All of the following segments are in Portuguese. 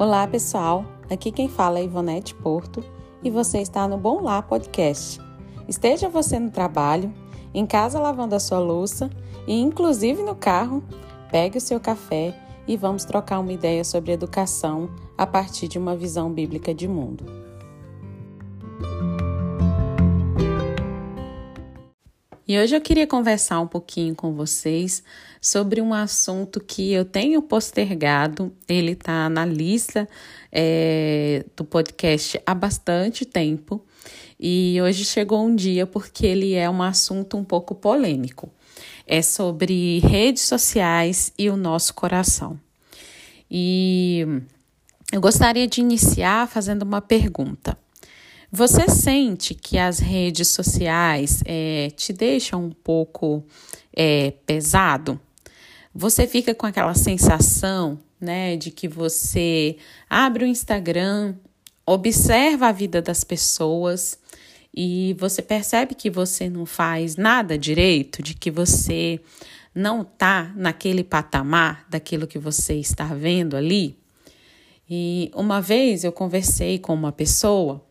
Olá, pessoal. Aqui quem fala é Ivonete Porto e você está no Bom Lá Podcast. Esteja você no trabalho, em casa lavando a sua louça e inclusive no carro, pegue o seu café e vamos trocar uma ideia sobre educação a partir de uma visão bíblica de mundo. E hoje eu queria conversar um pouquinho com vocês sobre um assunto que eu tenho postergado. Ele está na lista é, do podcast há bastante tempo e hoje chegou um dia porque ele é um assunto um pouco polêmico. É sobre redes sociais e o nosso coração. E eu gostaria de iniciar fazendo uma pergunta. Você sente que as redes sociais é, te deixam um pouco é, pesado? Você fica com aquela sensação, né, de que você abre o Instagram, observa a vida das pessoas e você percebe que você não faz nada direito, de que você não tá naquele patamar daquilo que você está vendo ali? E uma vez eu conversei com uma pessoa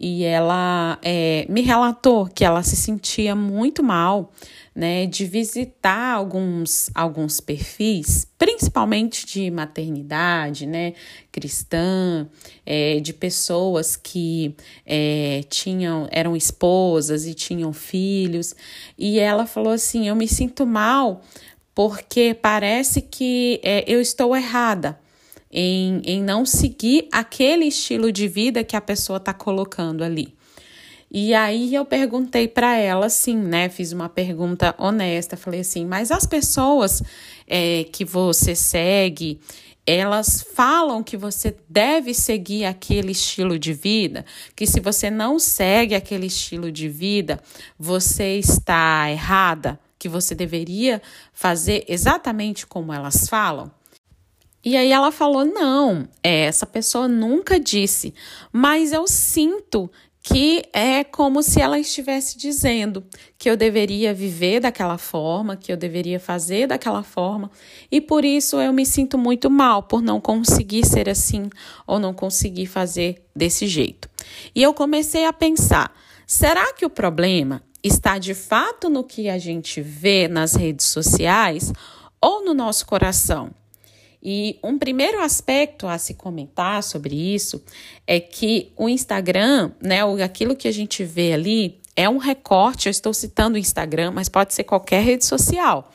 e ela é, me relatou que ela se sentia muito mal né, de visitar alguns, alguns perfis, principalmente de maternidade, né, cristã, é, de pessoas que é, tinham, eram esposas e tinham filhos, e ela falou assim: Eu me sinto mal porque parece que é, eu estou errada em, em não seguir aquele estilo de vida que a pessoa está colocando ali. E aí eu perguntei para ela assim, né? Fiz uma pergunta honesta, falei assim, mas as pessoas é, que você segue, elas falam que você deve seguir aquele estilo de vida, que se você não segue aquele estilo de vida, você está errada, que você deveria fazer exatamente como elas falam. E aí ela falou: não, é, essa pessoa nunca disse, mas eu sinto que é como se ela estivesse dizendo que eu deveria viver daquela forma, que eu deveria fazer daquela forma, e por isso eu me sinto muito mal por não conseguir ser assim ou não conseguir fazer desse jeito. E eu comecei a pensar: será que o problema está de fato no que a gente vê nas redes sociais ou no nosso coração? E um primeiro aspecto a se comentar sobre isso é que o Instagram, né, aquilo que a gente vê ali, é um recorte. Eu estou citando o Instagram, mas pode ser qualquer rede social.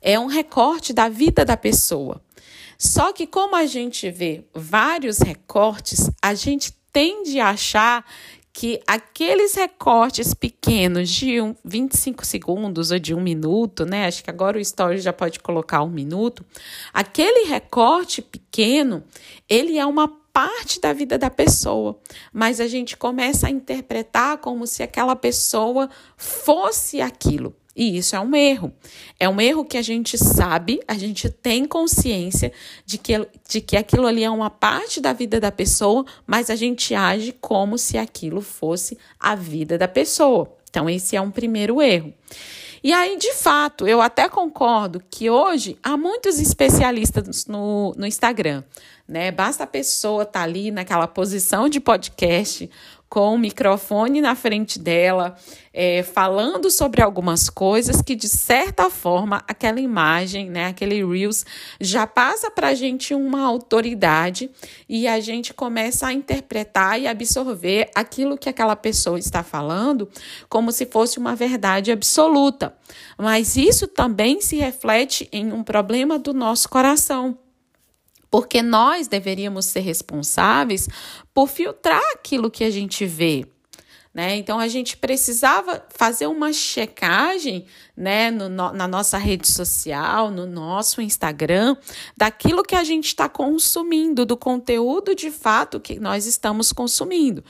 É um recorte da vida da pessoa. Só que, como a gente vê vários recortes, a gente tende a achar que aqueles recortes pequenos de um, 25 segundos ou de um minuto, né? Acho que agora o story já pode colocar um minuto. Aquele recorte pequeno, ele é uma parte da vida da pessoa, mas a gente começa a interpretar como se aquela pessoa fosse aquilo. E isso é um erro. É um erro que a gente sabe, a gente tem consciência de que, de que aquilo ali é uma parte da vida da pessoa, mas a gente age como se aquilo fosse a vida da pessoa. Então, esse é um primeiro erro. E aí, de fato, eu até concordo que hoje há muitos especialistas no, no Instagram, né? Basta a pessoa estar tá ali naquela posição de podcast com o microfone na frente dela, é, falando sobre algumas coisas que, de certa forma, aquela imagem, né, aquele Reels, já passa para a gente uma autoridade e a gente começa a interpretar e absorver aquilo que aquela pessoa está falando como se fosse uma verdade absoluta. Mas isso também se reflete em um problema do nosso coração porque nós deveríamos ser responsáveis por filtrar aquilo que a gente vê. Né? Então a gente precisava fazer uma checagem né, no, na nossa rede social, no nosso Instagram, daquilo que a gente está consumindo, do conteúdo de fato que nós estamos consumindo.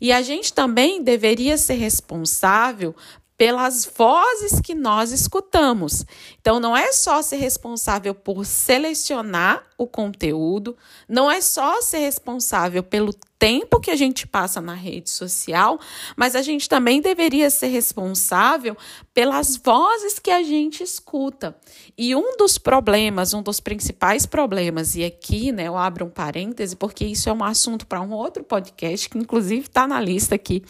E a gente também deveria ser responsável pelas vozes que nós escutamos. Então, não é só ser responsável por selecionar o conteúdo, não é só ser responsável pelo tempo que a gente passa na rede social, mas a gente também deveria ser responsável pelas vozes que a gente escuta. E um dos problemas, um dos principais problemas, e aqui né, eu abro um parêntese, porque isso é um assunto para um outro podcast, que inclusive está na lista aqui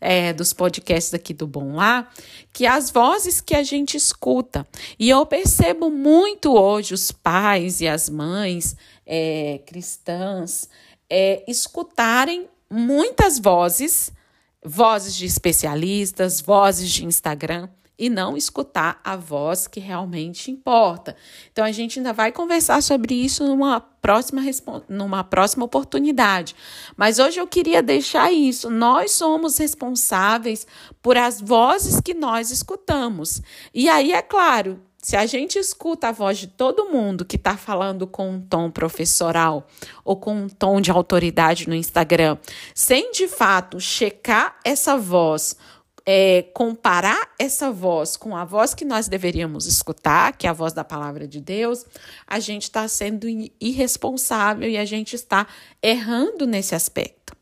é, dos podcasts aqui do Bom Lá, que é as vozes que a gente escuta. E eu percebo muito hoje os pais e as mães é, cristãs é, escutarem muitas vozes, vozes de especialistas, vozes de Instagram, e não escutar a voz que realmente importa. Então a gente ainda vai conversar sobre isso numa próxima numa próxima oportunidade. Mas hoje eu queria deixar isso. Nós somos responsáveis por as vozes que nós escutamos. E aí é claro, se a gente escuta a voz de todo mundo que está falando com um tom professoral ou com um tom de autoridade no Instagram, sem de fato checar essa voz, é, comparar essa voz com a voz que nós deveríamos escutar, que é a voz da palavra de Deus, a gente está sendo irresponsável e a gente está errando nesse aspecto.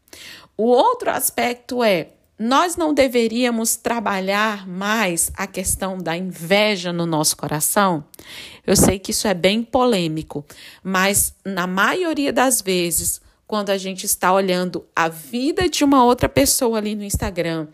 O outro aspecto é nós não deveríamos trabalhar mais a questão da inveja no nosso coração? Eu sei que isso é bem polêmico, mas na maioria das vezes, quando a gente está olhando a vida de uma outra pessoa ali no Instagram,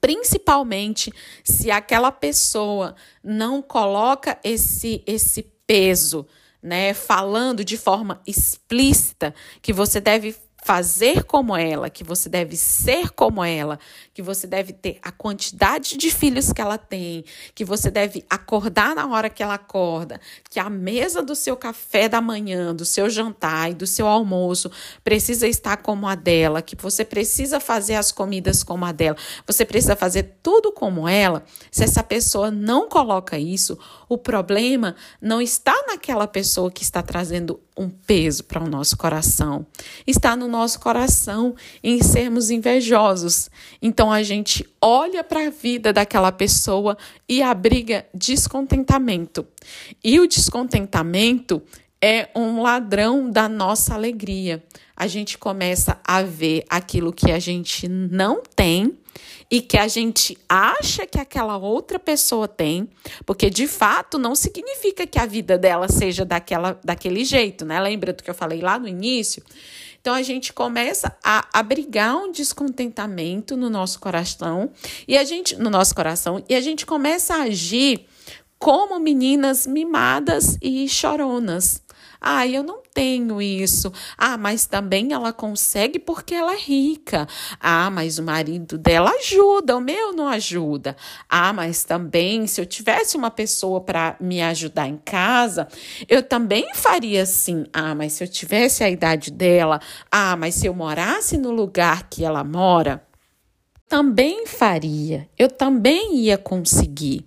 principalmente se aquela pessoa não coloca esse esse peso, né, falando de forma explícita que você deve fazer como ela, que você deve ser como ela, que você deve ter a quantidade de filhos que ela tem, que você deve acordar na hora que ela acorda, que a mesa do seu café da manhã, do seu jantar e do seu almoço precisa estar como a dela, que você precisa fazer as comidas como a dela, você precisa fazer tudo como ela. Se essa pessoa não coloca isso, o problema não está naquela pessoa que está trazendo um peso para o nosso coração. Está no coração em sermos invejosos. Então a gente olha para a vida daquela pessoa e abriga descontentamento. E o descontentamento é um ladrão da nossa alegria. A gente começa a ver aquilo que a gente não tem e que a gente acha que aquela outra pessoa tem, porque de fato não significa que a vida dela seja daquela, daquele jeito, né? Lembra do que eu falei lá no início? Então a gente começa a abrigar um descontentamento no nosso coração e a gente no nosso coração e a gente começa a agir como meninas mimadas e choronas. Ah, eu não tenho isso. Ah, mas também ela consegue porque ela é rica. Ah, mas o marido dela ajuda, o meu não ajuda. Ah, mas também se eu tivesse uma pessoa para me ajudar em casa, eu também faria assim. Ah, mas se eu tivesse a idade dela, ah, mas se eu morasse no lugar que ela mora, também faria. Eu também ia conseguir.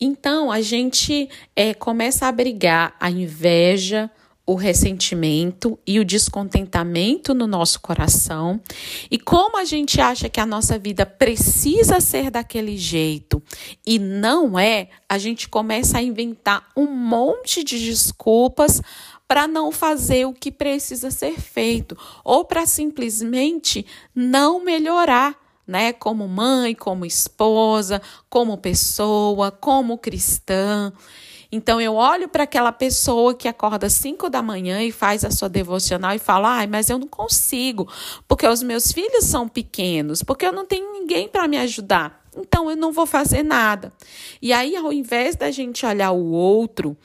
Então a gente é, começa a abrigar a inveja, o ressentimento e o descontentamento no nosso coração. E como a gente acha que a nossa vida precisa ser daquele jeito e não é, a gente começa a inventar um monte de desculpas para não fazer o que precisa ser feito ou para simplesmente não melhorar. Né, como mãe, como esposa, como pessoa, como cristã. Então eu olho para aquela pessoa que acorda às 5 da manhã e faz a sua devocional e fala: "Ai, mas eu não consigo, porque os meus filhos são pequenos, porque eu não tenho ninguém para me ajudar". Então eu não vou fazer nada. E aí, ao invés da gente olhar o outro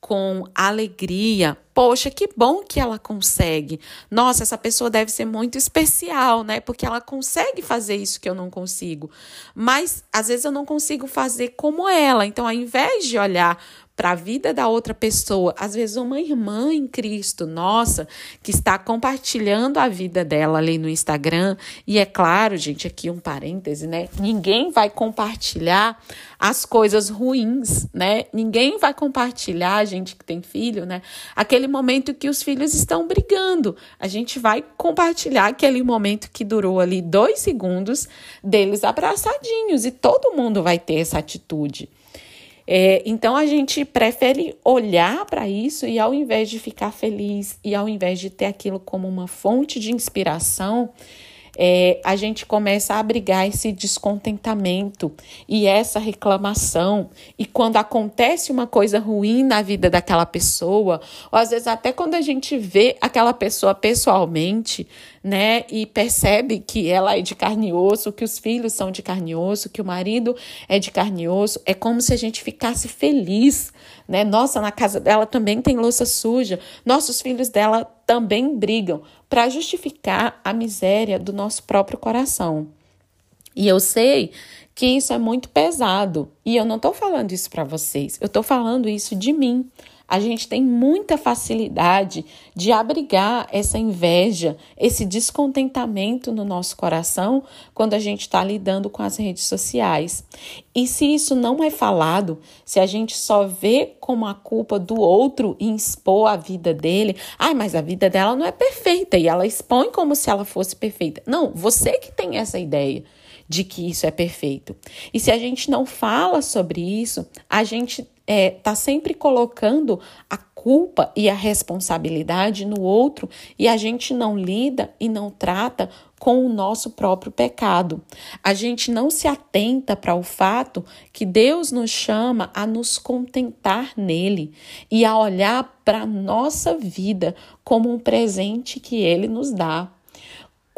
com alegria. Poxa, que bom que ela consegue. Nossa, essa pessoa deve ser muito especial, né? Porque ela consegue fazer isso que eu não consigo. Mas às vezes eu não consigo fazer como ela. Então, ao invés de olhar para a vida da outra pessoa, às vezes uma irmã em Cristo, nossa, que está compartilhando a vida dela ali no Instagram. E é claro, gente, aqui um parêntese, né? Ninguém vai compartilhar as coisas ruins, né? Ninguém vai compartilhar, gente que tem filho, né? Aquele momento que os filhos estão brigando. A gente vai compartilhar aquele momento que durou ali dois segundos deles abraçadinhos e todo mundo vai ter essa atitude. É, então a gente prefere olhar para isso e ao invés de ficar feliz e ao invés de ter aquilo como uma fonte de inspiração, é, a gente começa a abrigar esse descontentamento e essa reclamação. E quando acontece uma coisa ruim na vida daquela pessoa, ou às vezes até quando a gente vê aquela pessoa pessoalmente, né, e percebe que ela é de carne e osso, que os filhos são de carne e osso, que o marido é de carne e osso, é como se a gente ficasse feliz, né? Nossa, na casa dela também tem louça suja, nossos filhos dela também brigam para justificar a miséria do nosso próprio coração. E eu sei que isso é muito pesado, e eu não estou falando isso para vocês, eu estou falando isso de mim a gente tem muita facilidade de abrigar essa inveja, esse descontentamento no nosso coração quando a gente está lidando com as redes sociais. E se isso não é falado, se a gente só vê como a culpa do outro em expor a vida dele, ai, mas a vida dela não é perfeita e ela expõe como se ela fosse perfeita. Não, você que tem essa ideia de que isso é perfeito. E se a gente não fala sobre isso, a gente é, tá sempre colocando a culpa e a responsabilidade no outro e a gente não lida e não trata com o nosso próprio pecado. A gente não se atenta para o fato que Deus nos chama a nos contentar nele e a olhar para a nossa vida como um presente que ele nos dá.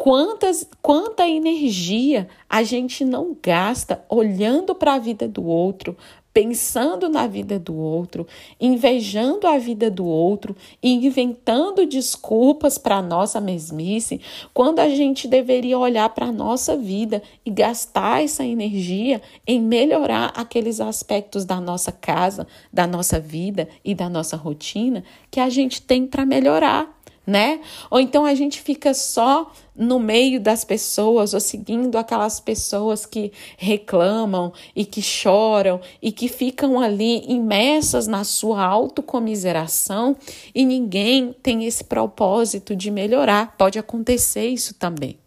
Quantas, quanta energia a gente não gasta olhando para a vida do outro, pensando na vida do outro, invejando a vida do outro e inventando desculpas para nossa mesmice, quando a gente deveria olhar para a nossa vida e gastar essa energia em melhorar aqueles aspectos da nossa casa, da nossa vida e da nossa rotina que a gente tem para melhorar né? Ou então a gente fica só no meio das pessoas ou seguindo aquelas pessoas que reclamam e que choram e que ficam ali imersas na sua autocomiseração e ninguém tem esse propósito de melhorar. Pode acontecer isso também.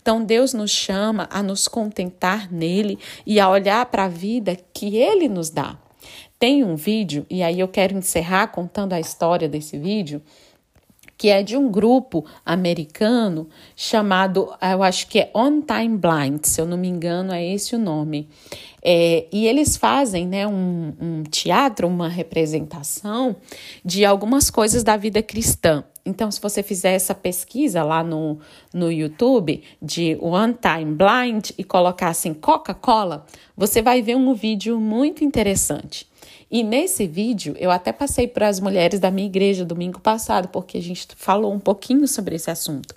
Então Deus nos chama a nos contentar nele e a olhar para a vida que ele nos dá. Tem um vídeo, e aí eu quero encerrar contando a história desse vídeo, que é de um grupo americano chamado, eu acho que é On Time Blind, se eu não me engano, é esse o nome. É, e eles fazem né, um, um teatro, uma representação de algumas coisas da vida cristã. Então, se você fizer essa pesquisa lá no, no YouTube de One Time Blind e colocar assim Coca-Cola, você vai ver um vídeo muito interessante. E nesse vídeo, eu até passei para as mulheres da minha igreja domingo passado, porque a gente falou um pouquinho sobre esse assunto.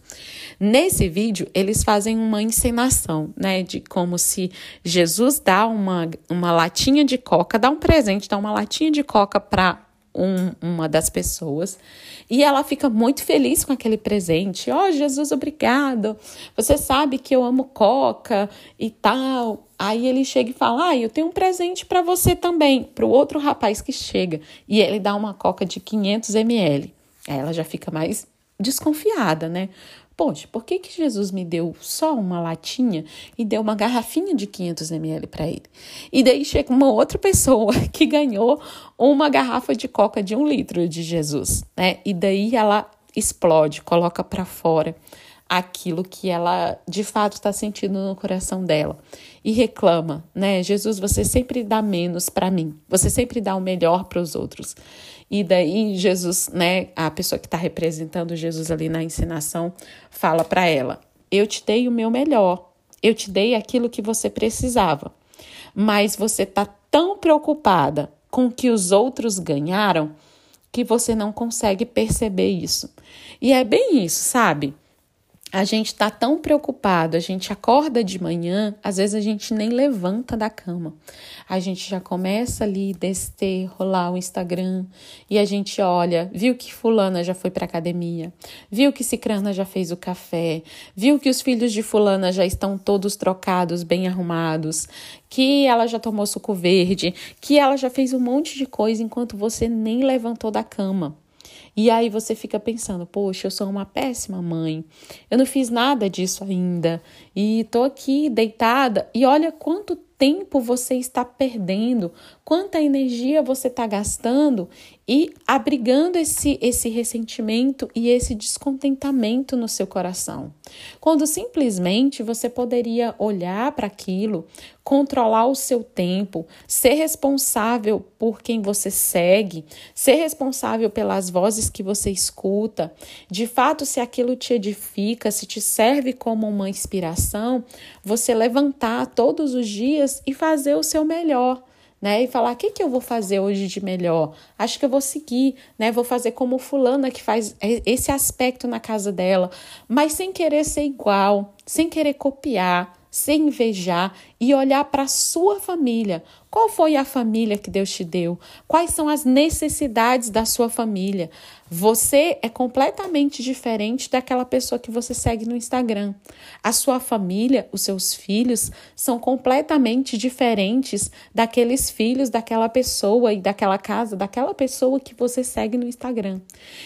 Nesse vídeo, eles fazem uma encenação, né, de como se Jesus dá uma, uma latinha de coca, dá um presente, dá uma latinha de coca para um, uma das pessoas e ela fica muito feliz com aquele presente. Oh, Jesus, obrigado. Você sabe que eu amo coca e tal. Aí ele chega e fala: Ah, eu tenho um presente para você também, para o outro rapaz que chega. E ele dá uma coca de 500 ml. Aí ela já fica mais desconfiada, né? Poxa, por que, que Jesus me deu só uma latinha e deu uma garrafinha de 500 ml para ele? E daí chega uma outra pessoa que ganhou uma garrafa de coca de um litro de Jesus, né? E daí ela explode, coloca para fora aquilo que ela de fato está sentindo no coração dela e reclama, né? Jesus, você sempre dá menos para mim, você sempre dá o melhor para os outros. E daí Jesus, né, a pessoa que está representando Jesus ali na ensinação, fala para ela: Eu te dei o meu melhor, eu te dei aquilo que você precisava, mas você está tão preocupada com o que os outros ganharam que você não consegue perceber isso. E é bem isso, sabe? A gente está tão preocupado, a gente acorda de manhã, às vezes a gente nem levanta da cama. A gente já começa ali descer, rolar o Instagram e a gente olha, viu que fulana já foi para academia, viu que cicrana já fez o café, viu que os filhos de fulana já estão todos trocados, bem arrumados, que ela já tomou suco verde, que ela já fez um monte de coisa enquanto você nem levantou da cama. E aí você fica pensando, poxa, eu sou uma péssima mãe, eu não fiz nada disso ainda, e tô aqui deitada, e olha quanto tempo você está perdendo, quanta energia você está gastando e abrigando esse, esse ressentimento e esse descontentamento no seu coração. Quando simplesmente você poderia olhar para aquilo, controlar o seu tempo, ser responsável por quem você segue, ser responsável pelas vozes que você escuta, de fato, se aquilo te edifica, se te serve como uma inspiração, você levantar todos os dias e fazer o seu melhor né? E falar: o que, que eu vou fazer hoje de melhor? Acho que eu vou seguir, né? Vou fazer como fulana que faz esse aspecto na casa dela, mas sem querer ser igual, sem querer copiar, sem invejar e olhar para a sua família. Qual foi a família que Deus te deu? Quais são as necessidades da sua família? Você é completamente diferente daquela pessoa que você segue no Instagram. A sua família, os seus filhos, são completamente diferentes daqueles filhos daquela pessoa e daquela casa, daquela pessoa que você segue no Instagram.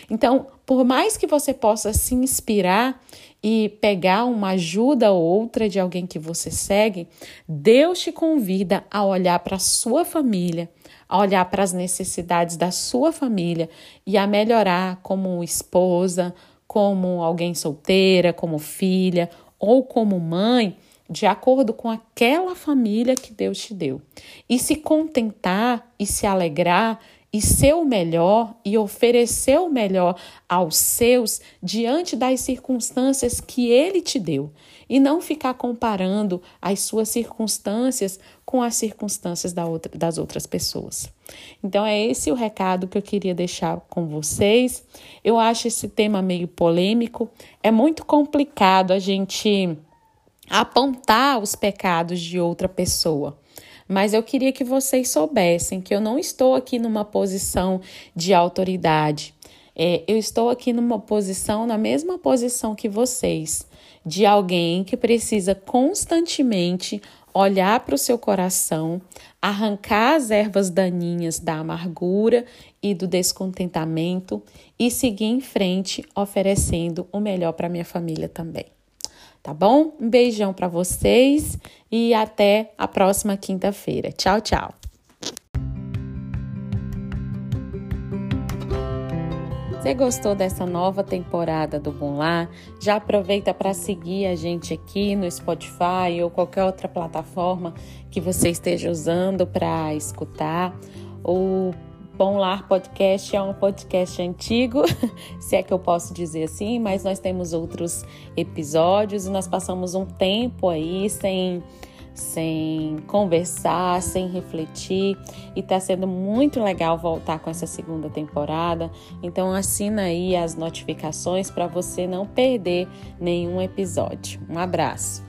Então, por mais que você possa se inspirar e pegar uma ajuda ou outra de alguém que você segue, Deus te convida a olhar para sua família, a olhar para as necessidades da sua família e a melhorar como esposa, como alguém solteira, como filha ou como mãe, de acordo com aquela família que Deus te deu. E se contentar e se alegrar e ser o melhor e oferecer o melhor aos seus diante das circunstâncias que ele te deu e não ficar comparando as suas circunstâncias com as circunstâncias da outra, das outras pessoas. Então é esse o recado que eu queria deixar com vocês. Eu acho esse tema meio polêmico, é muito complicado a gente apontar os pecados de outra pessoa mas eu queria que vocês soubessem que eu não estou aqui numa posição de autoridade. É, eu estou aqui numa posição, na mesma posição que vocês, de alguém que precisa constantemente olhar para o seu coração, arrancar as ervas daninhas da amargura e do descontentamento e seguir em frente, oferecendo o melhor para minha família também tá bom? Um beijão para vocês e até a próxima quinta-feira. Tchau, tchau. Você gostou dessa nova temporada do Bom Lá? Já aproveita para seguir a gente aqui no Spotify ou qualquer outra plataforma que você esteja usando para escutar. O Bom Lar Podcast é um podcast antigo, se é que eu posso dizer assim, mas nós temos outros episódios e nós passamos um tempo aí sem sem conversar, sem refletir e tá sendo muito legal voltar com essa segunda temporada. Então assina aí as notificações para você não perder nenhum episódio. Um abraço.